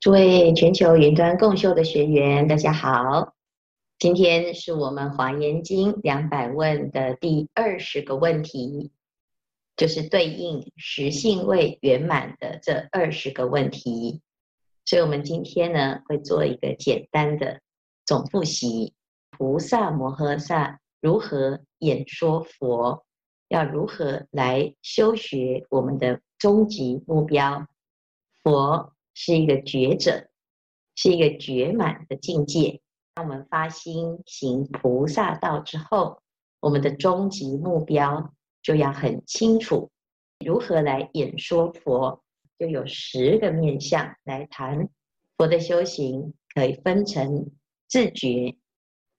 诸位全球云端共修的学员，大家好。今天是我们《华严经》两百问的第二十个问题，就是对应实性位圆满的这二十个问题。所以，我们今天呢会做一个简单的总复习：菩萨摩诃萨如何演说佛？要如何来修学我们的终极目标？佛。是一个觉者，是一个觉满的境界。当我们发心行菩萨道之后，我们的终极目标就要很清楚。如何来演说佛，就有十个面向来谈。佛的修行可以分成自觉、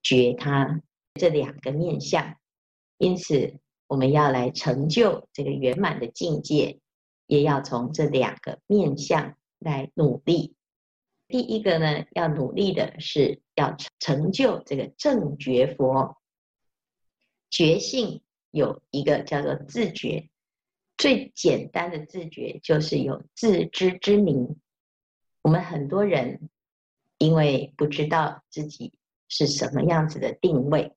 觉他这两个面向。因此，我们要来成就这个圆满的境界，也要从这两个面向。来努力。第一个呢，要努力的是要成就这个正觉佛。觉性有一个叫做自觉，最简单的自觉就是有自知之明。我们很多人因为不知道自己是什么样子的定位，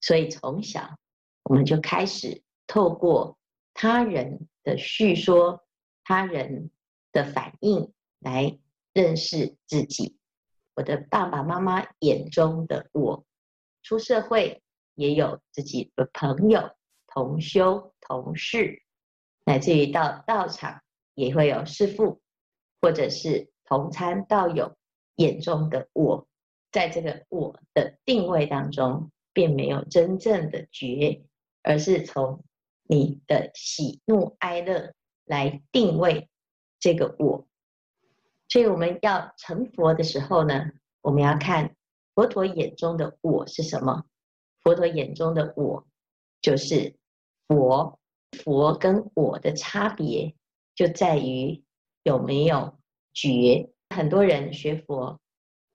所以从小我们就开始透过他人的叙说，他人。的反应来认识自己，我的爸爸妈妈眼中的我，出社会也有自己的朋友、同修、同事，乃至于到道场也会有师父，或者是同参道友眼中的我，在这个我的定位当中，并没有真正的觉，而是从你的喜怒哀乐来定位。这个我，所以我们要成佛的时候呢，我们要看佛陀眼中的我是什么？佛陀眼中的我就是佛。佛跟我的差别就在于有没有觉。很多人学佛，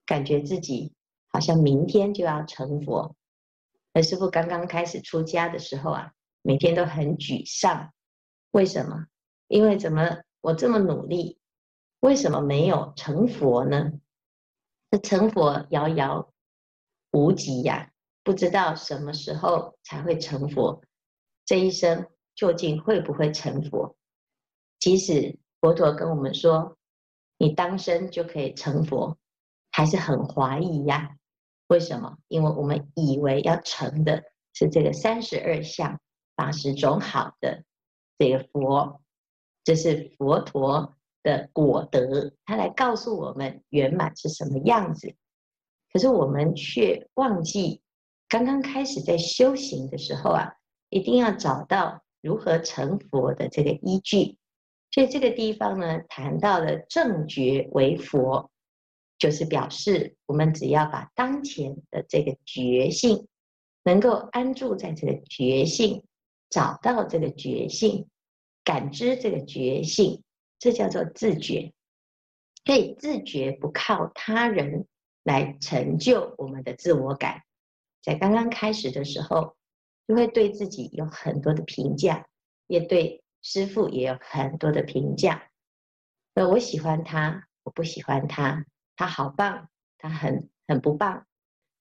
感觉自己好像明天就要成佛。而师傅刚刚开始出家的时候啊，每天都很沮丧。为什么？因为怎么？我这么努力，为什么没有成佛呢？这成佛遥遥无期呀，不知道什么时候才会成佛。这一生究竟会不会成佛？即使佛陀跟我们说，你当生就可以成佛，还是很怀疑呀。为什么？因为我们以为要成的是这个三十二相、八十种好的这个佛。这是佛陀的果德，他来告诉我们圆满是什么样子。可是我们却忘记，刚刚开始在修行的时候啊，一定要找到如何成佛的这个依据。所以这个地方呢，谈到了正觉为佛，就是表示我们只要把当前的这个觉性，能够安住在这个觉性，找到这个觉性。感知这个觉性，这叫做自觉。所以自觉不靠他人来成就我们的自我感，在刚刚开始的时候，就会对自己有很多的评价，也对师父也有很多的评价。呃，我喜欢他，我不喜欢他，他好棒，他很很不棒，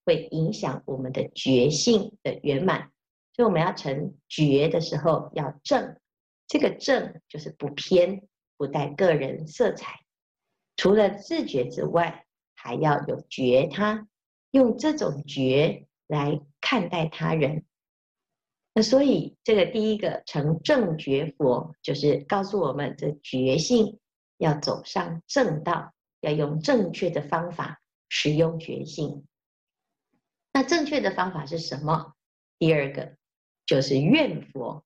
会影响我们的觉性的圆满。所以我们要成觉的时候，要正。这个正就是不偏，不带个人色彩。除了自觉之外，还要有觉他，用这种觉来看待他人。那所以，这个第一个成正觉佛，就是告诉我们，这觉性要走上正道，要用正确的方法使用觉性。那正确的方法是什么？第二个就是愿佛。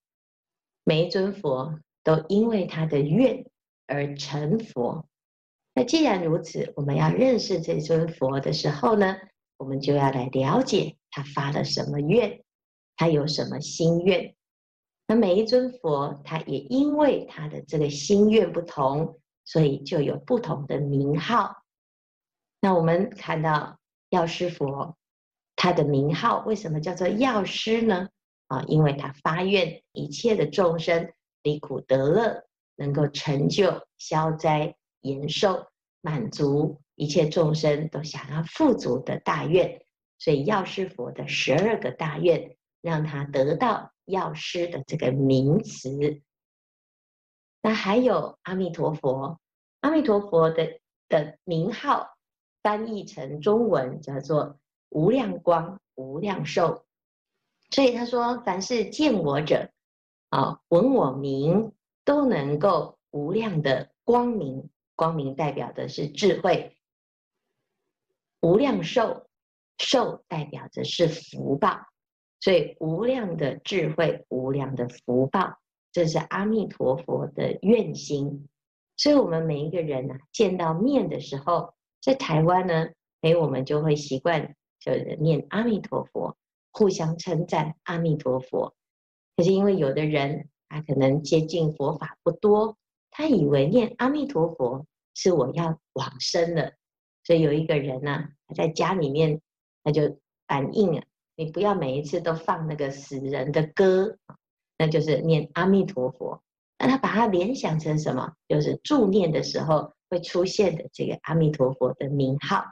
每一尊佛都因为他的愿而成佛。那既然如此，我们要认识这尊佛的时候呢，我们就要来了解他发了什么愿，他有什么心愿。那每一尊佛，他也因为他的这个心愿不同，所以就有不同的名号。那我们看到药师佛，他的名号为什么叫做药师呢？啊，因为他发愿一切的众生离苦得乐，能够成就消灾延寿，满足一切众生都想要富足的大愿，所以药师佛的十二个大愿，让他得到药师的这个名词。那还有阿弥陀佛，阿弥陀佛的的名号翻译成中文叫做无量光、无量寿。所以他说，凡是见我者，啊，闻我名，都能够无量的光明。光明代表的是智慧，无量寿，寿代表的是福报。所以无量的智慧，无量的福报。这是阿弥陀佛的愿心，所以我们每一个人呢、啊，见到面的时候，在台湾呢，哎，我们就会习惯就念阿弥陀佛，互相称赞阿弥陀佛。可是因为有的人他可能接近佛法不多，他以为念阿弥陀佛是我要往生了，所以有一个人呢、他在家里面他就反映啊，你不要每一次都放那个死人的歌。那就是念阿弥陀佛，那他把它联想成什么？就是助念的时候会出现的这个阿弥陀佛的名号。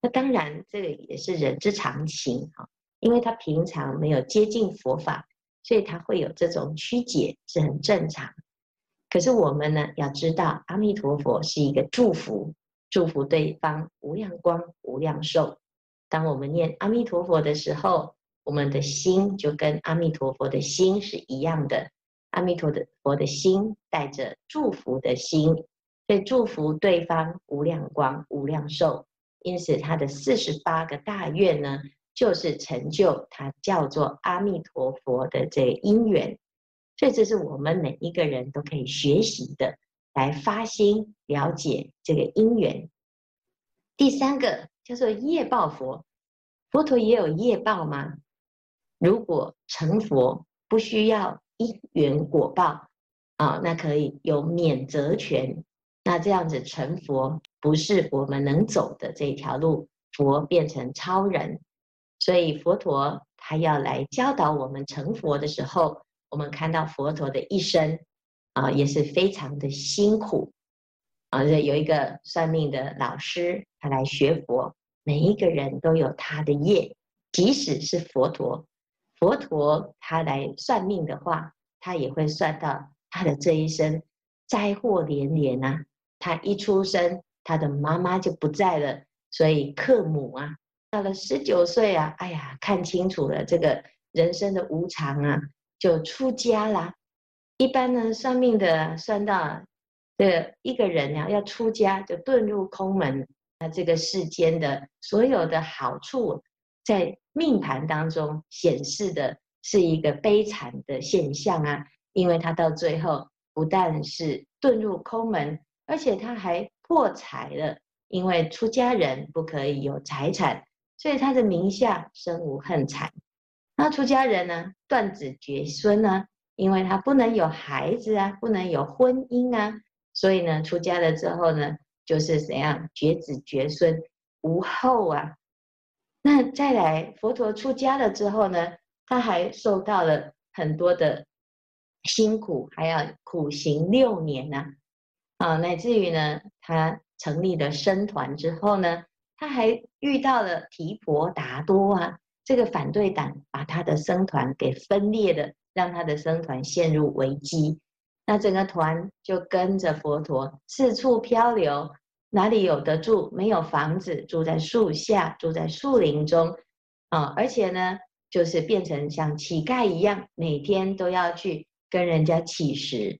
那当然，这个也是人之常情哈，因为他平常没有接近佛法，所以他会有这种曲解，是很正常。可是我们呢，要知道阿弥陀佛是一个祝福，祝福对方无量光、无量寿。当我们念阿弥陀佛的时候，我们的心就跟阿弥陀佛的心是一样的，阿弥陀的佛的心带着祝福的心，所以祝福对方无量光、无量寿。因此，他的四十八个大愿呢，就是成就他叫做阿弥陀佛的这个因缘。所以，这是我们每一个人都可以学习的，来发心了解这个因缘。第三个叫做业报佛，佛陀也有业报吗？如果成佛不需要因缘果报啊，那可以有免责权。那这样子成佛不是我们能走的这一条路，佛变成超人，所以佛陀他要来教导我们成佛的时候，我们看到佛陀的一生啊，也是非常的辛苦啊。这有一个算命的老师，他来学佛，每一个人都有他的业，即使是佛陀。佛陀他来算命的话，他也会算到他的这一生灾祸连连啊！他一出生，他的妈妈就不在了，所以克母啊，到了十九岁啊，哎呀，看清楚了这个人生的无常啊，就出家啦。一般呢，算命的算到这一个人呀、啊、要出家，就遁入空门，那这个世间的所有的好处。在命盘当中显示的是一个悲惨的现象啊，因为他到最后不但是遁入空门，而且他还破财了，因为出家人不可以有财产，所以他的名下身无恨财。那出家人呢，断子绝孙呢，因为他不能有孩子啊，不能有婚姻啊，所以呢，出家了之后呢，就是怎样绝子绝孙无后啊。那再来，佛陀出家了之后呢，他还受到了很多的辛苦，还要苦行六年呢，啊，乃至于呢，他成立了僧团之后呢，他还遇到了提婆达多啊，这个反对党把他的僧团给分裂了，让他的僧团陷入危机，那整个团就跟着佛陀四处漂流。哪里有得住？没有房子，住在树下，住在树林中，啊！而且呢，就是变成像乞丐一样，每天都要去跟人家乞食。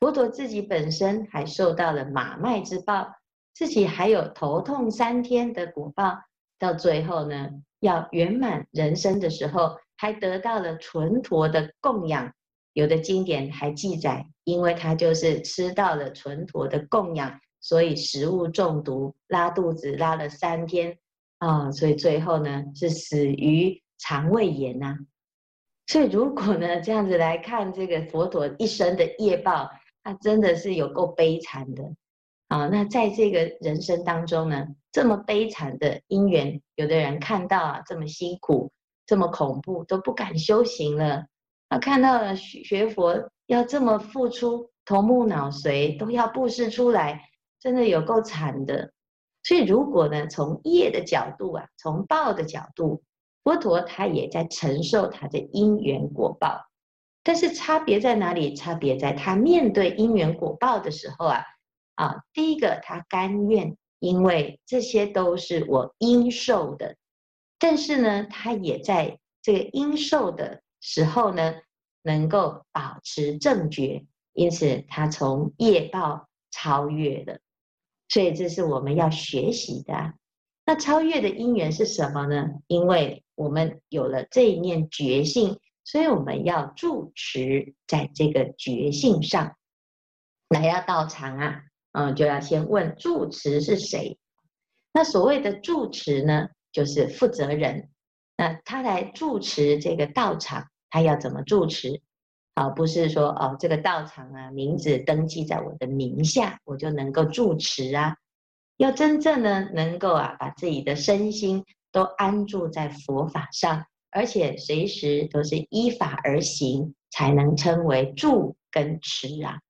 佛陀自己本身还受到了马麦之报，自己还有头痛三天的果报。到最后呢，要圆满人生的时候，还得到了纯陀的供养。有的经典还记载，因为他就是吃到了纯陀的供养。所以食物中毒，拉肚子拉了三天啊，所以最后呢是死于肠胃炎呐、啊。所以如果呢这样子来看这个佛陀一生的业报，他真的是有够悲惨的啊。那在这个人生当中呢，这么悲惨的因缘，有的人看到啊这么辛苦，这么恐怖，都不敢修行了。他看到了学学佛要这么付出，头目脑髓都要布施出来。真的有够惨的。所以如果呢，从业的角度啊，从报的角度，佛陀他也在承受他的因缘果报。但是差别在哪里？差别在他面对因缘果报的时候啊，啊，第一个他甘愿，因为这些都是我应受的。但是呢，他也在这个应受的时候呢，能够保持正觉，因此他从业报超越了。所以这是我们要学习的。那超越的因缘是什么呢？因为我们有了这一念觉性，所以我们要住持在这个觉性上。来要道场啊，嗯，就要先问住持是谁。那所谓的住持呢，就是负责人。那他来住持这个道场，他要怎么住持？啊，不是说哦，这个道场啊，名字登记在我的名下，我就能够住持啊。要真正呢，能够啊，把自己的身心都安住在佛法上，而且随时都是依法而行，才能称为住跟持啊。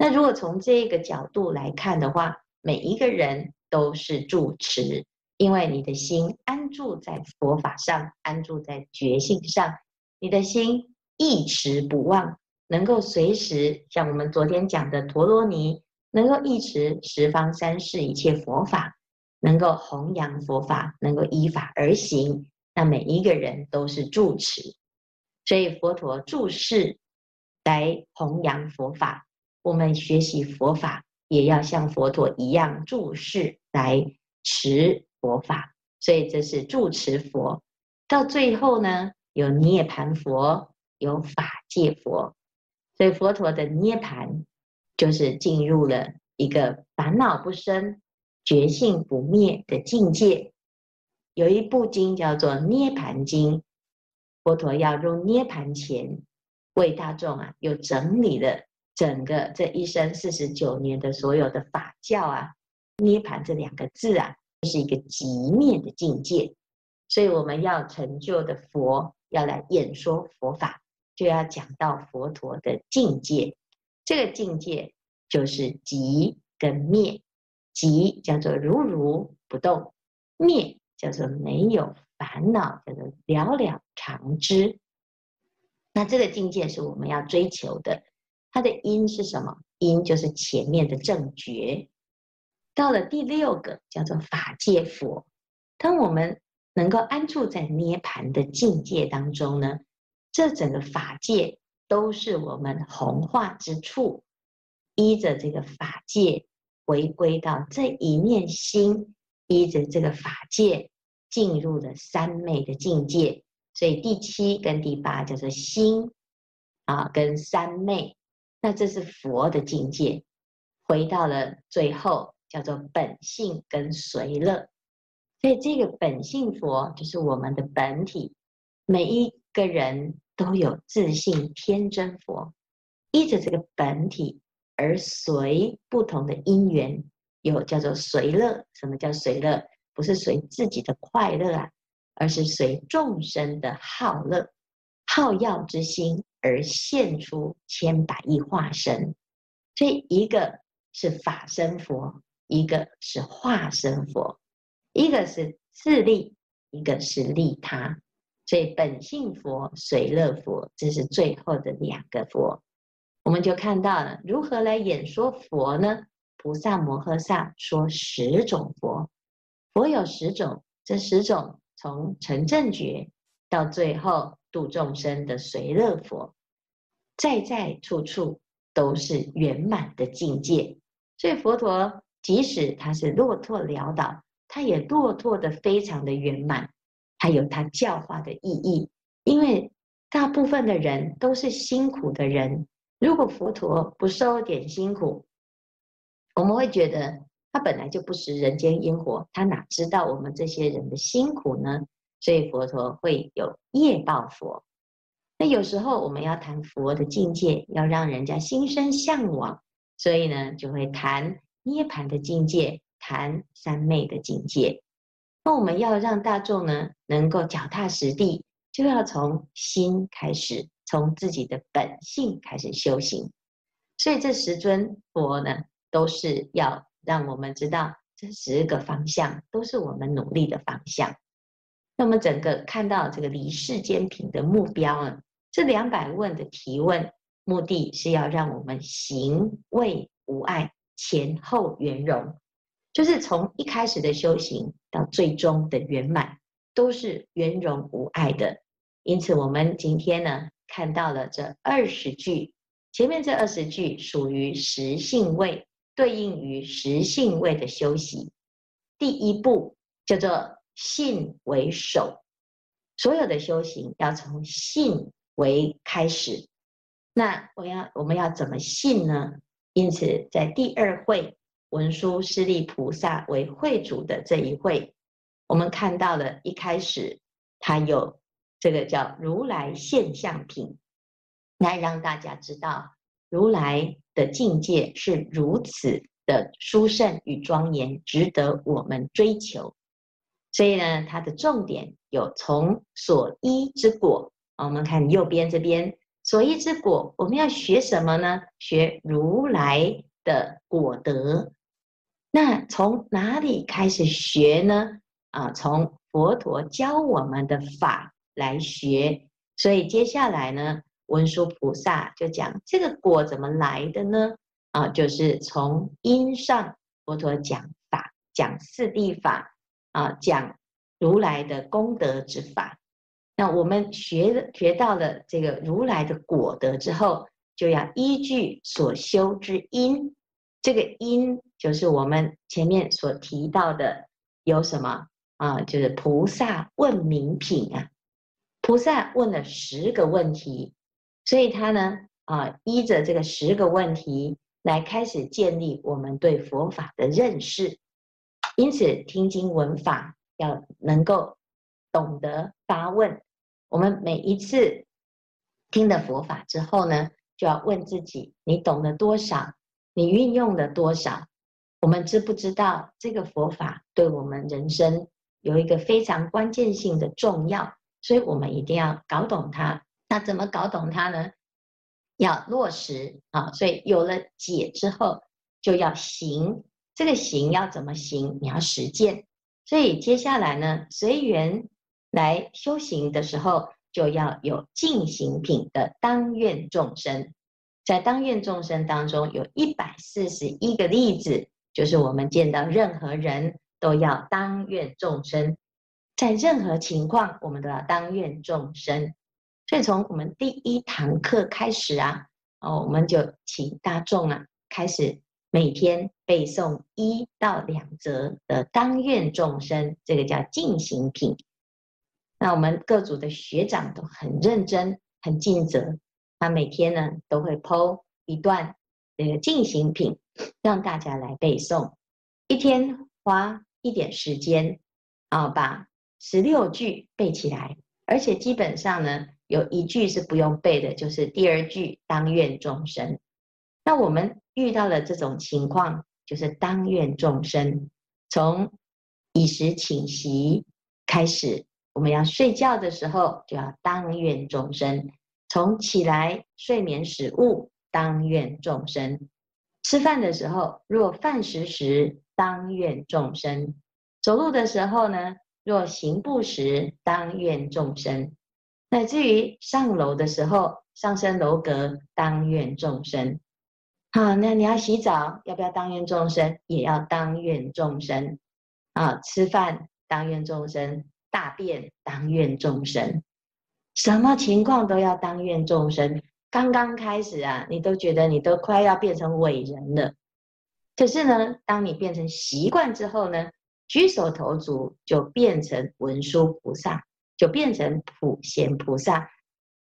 那如果从这个角度来看的话，每一个人都是住持，因为你的心安住在佛法上，安住在觉性上，你的心。一持不忘，能够随时像我们昨天讲的陀罗尼，能够一持十方三世一切佛法，能够弘扬佛法，能够依法而行，那每一个人都是住持。所以佛陀住世来弘扬佛法，我们学习佛法也要像佛陀一样注视来持佛法。所以这是住持佛。到最后呢，有涅槃佛。有法界佛，所以佛陀的涅槃就是进入了一个烦恼不生、觉性不灭的境界。有一部经叫做《涅槃经》，佛陀要入涅槃前，为大众啊，又整理了整个这一生四十九年的所有的法教啊。涅槃这两个字啊，是一个极灭的境界，所以我们要成就的佛要来演说佛法。就要讲到佛陀的境界，这个境界就是极跟灭。极叫做如如不动，灭叫做没有烦恼，叫做了了常知。那这个境界是我们要追求的。它的因是什么？因就是前面的正觉。到了第六个叫做法界佛。当我们能够安住在涅槃的境界当中呢，这整个法界都是我们弘化之处，依着这个法界回归到这一念心，依着这个法界进入了三昧的境界。所以第七跟第八叫做心啊，跟三昧，那这是佛的境界。回到了最后叫做本性跟随乐，所以这个本性佛就是我们的本体，每一。个人都有自信天真佛，依着这个本体而随不同的因缘，有叫做随乐。什么叫随乐？不是随自己的快乐啊，而是随众生的好乐、好药之心而现出千百亿化身。所以一个是法身佛，一个是化身佛，一个是自利，一个是利他。所以本性佛、随乐佛，这是最后的两个佛，我们就看到了如何来演说佛呢？菩萨摩诃萨说十种佛，佛有十种，这十种从成正觉到最后度众生的随乐佛，在在处处都是圆满的境界。所以佛陀即使他是落拓潦倒，他也落拓得非常的圆满。还有他教化的意义，因为大部分的人都是辛苦的人。如果佛陀不受点辛苦，我们会觉得他本来就不食人间烟火，他哪知道我们这些人的辛苦呢？所以佛陀会有业报佛。那有时候我们要谈佛的境界，要让人家心生向往，所以呢，就会谈涅槃的境界，谈三昧的境界。那我们要让大众呢，能够脚踏实地，就要从心开始，从自己的本性开始修行。所以这十尊佛呢，都是要让我们知道这十个方向都是我们努力的方向。那么整个看到这个离世间品的目标呢，这两百问的提问目的是要让我们行为无碍，前后圆融，就是从一开始的修行到最终的圆满，都是圆融无碍的。因此，我们今天呢，看到了这二十句，前面这二十句属于实性位，对应于实性位的修习。第一步叫做信为首，所有的修行要从信为开始。那我要我们要怎么信呢？因此，在第二会文殊师利菩萨为会主的这一会，我们看到了一开始他有。这个叫如来现象品，来让大家知道如来的境界是如此的殊胜与庄严，值得我们追求。所以呢，它的重点有从所依之果。我们看右边这边所依之果，我们要学什么呢？学如来的果德。那从哪里开始学呢？啊，从佛陀教我们的法。来学，所以接下来呢，文殊菩萨就讲这个果怎么来的呢？啊，就是从因上，佛陀讲法，讲四谛法，啊，讲如来的功德之法。那我们学学到了这个如来的果德之后，就要依据所修之因，这个因就是我们前面所提到的有什么啊？就是菩萨问名品啊。菩萨问了十个问题，所以他呢啊，依着这个十个问题来开始建立我们对佛法的认识。因此，听经闻法要能够懂得发问。我们每一次听了佛法之后呢，就要问自己：你懂得多少？你运用了多少？我们知不知道这个佛法对我们人生有一个非常关键性的重要？所以我们一定要搞懂它。那怎么搞懂它呢？要落实啊！所以有了解之后，就要行。这个行要怎么行？你要实践。所以接下来呢，随缘来修行的时候，就要有净行品的当愿众生。在当愿众生当中，有一百四十一个例子，就是我们见到任何人都要当愿众生。在任何情况，我们都要当愿众生。所以从我们第一堂课开始啊，哦，我们就请大众啊，开始每天背诵一到两则的当愿众生，这个叫净行品。那我们各组的学长都很认真、很尽责，他每天呢都会 po 一段这个净行品，让大家来背诵。一天花一点时间啊，把十六句背起来，而且基本上呢，有一句是不用背的，就是第二句“当愿众生”。那我们遇到了这种情况，就是当愿众生。从以时寝息开始，我们要睡觉的时候就要当愿众生；从起来睡眠时勿当愿众生；吃饭的时候，若饭食时当愿众生；走路的时候呢，若行步时，当愿众生；乃至于上楼的时候，上升楼阁，当愿众生。好，那你要洗澡，要不要当愿众生？也要当愿众生。啊，吃饭当愿众生，大便当愿众生，什么情况都要当愿众生。刚刚开始啊，你都觉得你都快要变成伟人了，可是呢，当你变成习惯之后呢？举手投足就变成文殊菩萨，就变成普贤菩萨。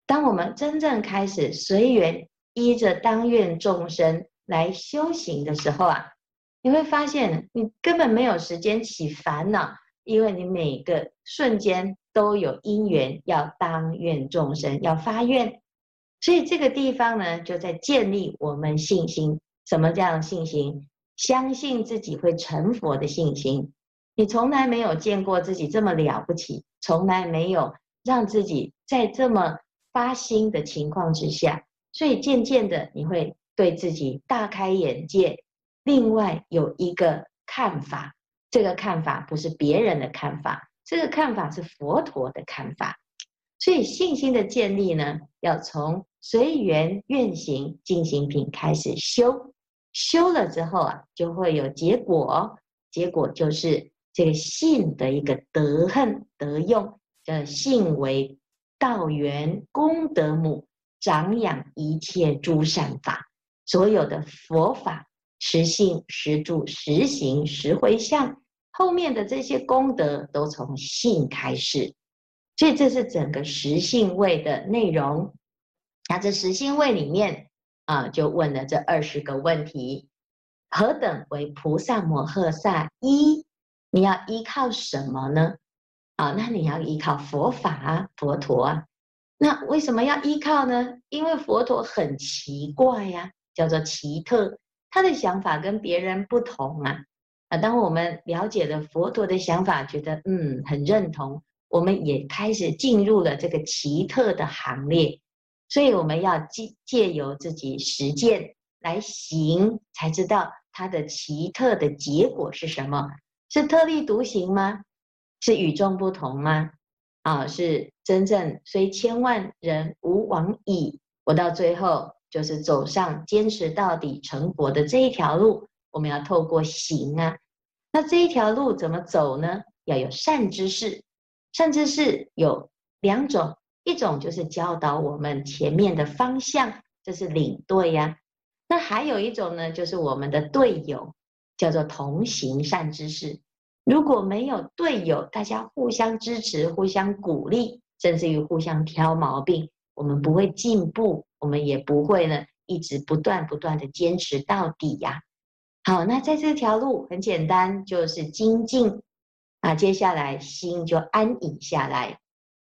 当我们真正开始随缘依着当愿众生来修行的时候啊，你会发现你根本没有时间起烦恼，因为你每个瞬间都有因缘要当愿众生，要发愿。所以这个地方呢，就在建立我们信心。什么叫信心？相信自己会成佛的信心。你从来没有见过自己这么了不起，从来没有让自己在这么发心的情况之下，所以渐渐的你会对自己大开眼界，另外有一个看法，这个看法不是别人的看法，这个看法是佛陀的看法。所以信心的建立呢，要从随缘愿行进行品开始修，修了之后啊，就会有结果，结果就是这个信的一个德恨德用的信为道源功德母，长养一切诸善法。所有的佛法实信实住实行实回向，后面的这些功德都从性开始，所以这是整个实性位的内容。那这实性位里面啊，就问了这二十个问题：何等为菩萨摩诃萨依？你要依靠什么呢？啊，那你要依靠佛法啊，佛陀啊。那为什么要依靠呢？因为佛陀很奇怪呀、叫做奇特，他的想法跟别人不同啊！啊，当我们了解了佛陀的想法，觉得嗯很认同，我们也开始进入了这个奇特的行列。所以我们要借借由自己实践来行，才知道它的奇特的结果是什么？是特立独行吗？是与众不同吗？啊，是真正虽千万人吾往矣。我到最后。就是走上坚持到底成佛的这一条路，我们要透过行啊。那这一条路怎么走呢？要有善知识，善知识有两种，一种就是教导我们前面的方向，这是领队呀。那还有一种呢，就是我们的队友，叫做同行善知识。如果没有队友，大家互相支持、互相鼓励，甚至于互相挑毛病，我们不会进步。我们也不会呢，一直不断不断的坚持到底呀。好，那在这条路很简单，就是精进啊。接下来心就安隐下来，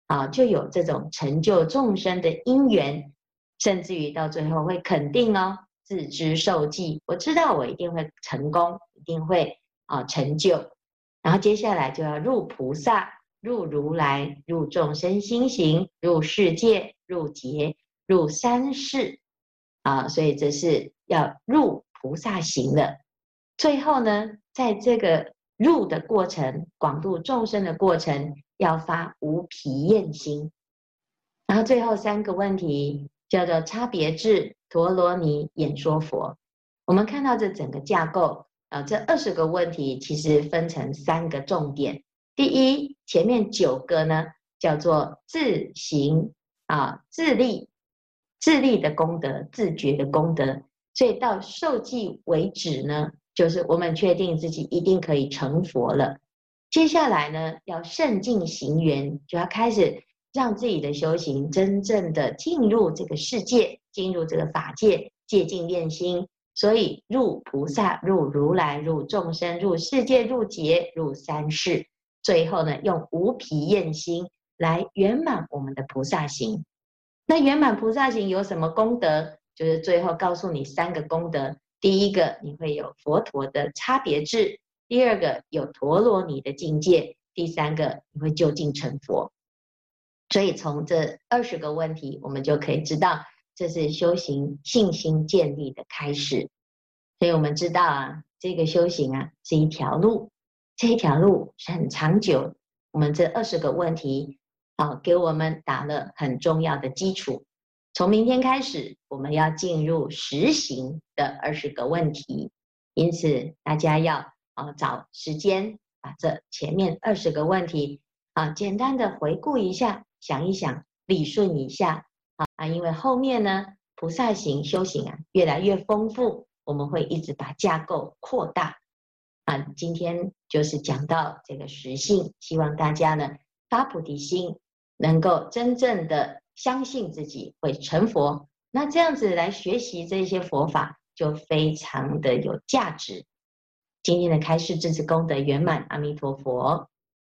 啊，就有这种成就众生的因缘，甚至于到最后会肯定哦，自知受记，我知道我一定会成功，一定会啊成就。然后接下来就要入菩萨，入如来，入众生心行，入世界，入劫。入三世啊，所以这是要入菩萨行的。最后呢，在这个入的过程，广度众生的过程，要发无疲厌心。然后最后三个问题叫做差别智陀罗尼演说佛。我们看到这整个架构啊，这二十个问题其实分成三个重点。第一，前面九个呢叫做自行啊，自立。自立的功德，自觉的功德，所以到受记为止呢，就是我们确定自己一定可以成佛了。接下来呢，要胜进行缘，就要开始让自己的修行真正的进入这个世界，进入这个法界，戒禁练心。所以入菩萨，入如来，入众生，入世界，入劫，入三世。最后呢，用无疲厌心来圆满我们的菩萨行。那圆满菩萨行有什么功德？就是最后告诉你三个功德：第一个，你会有佛陀的差别智；第二个，有陀罗尼的境界；第三个，你会究竟成佛。所以从这二十个问题，我们就可以知道，这是修行信心建立的开始。所以我们知道啊，这个修行啊是一条路，这一条路是很长久。我们这二十个问题。好，给我们打了很重要的基础。从明天开始，我们要进入实行的二十个问题，因此大家要啊找时间把这前面二十个问题啊简单的回顾一下，想一想，理顺一下啊。因为后面呢，菩萨行修行啊越来越丰富，我们会一直把架构扩大啊。今天就是讲到这个实性，希望大家呢发菩提心。能够真正的相信自己会成佛，那这样子来学习这些佛法就非常的有价值。今天的开示，至此功德圆满，阿弥陀佛。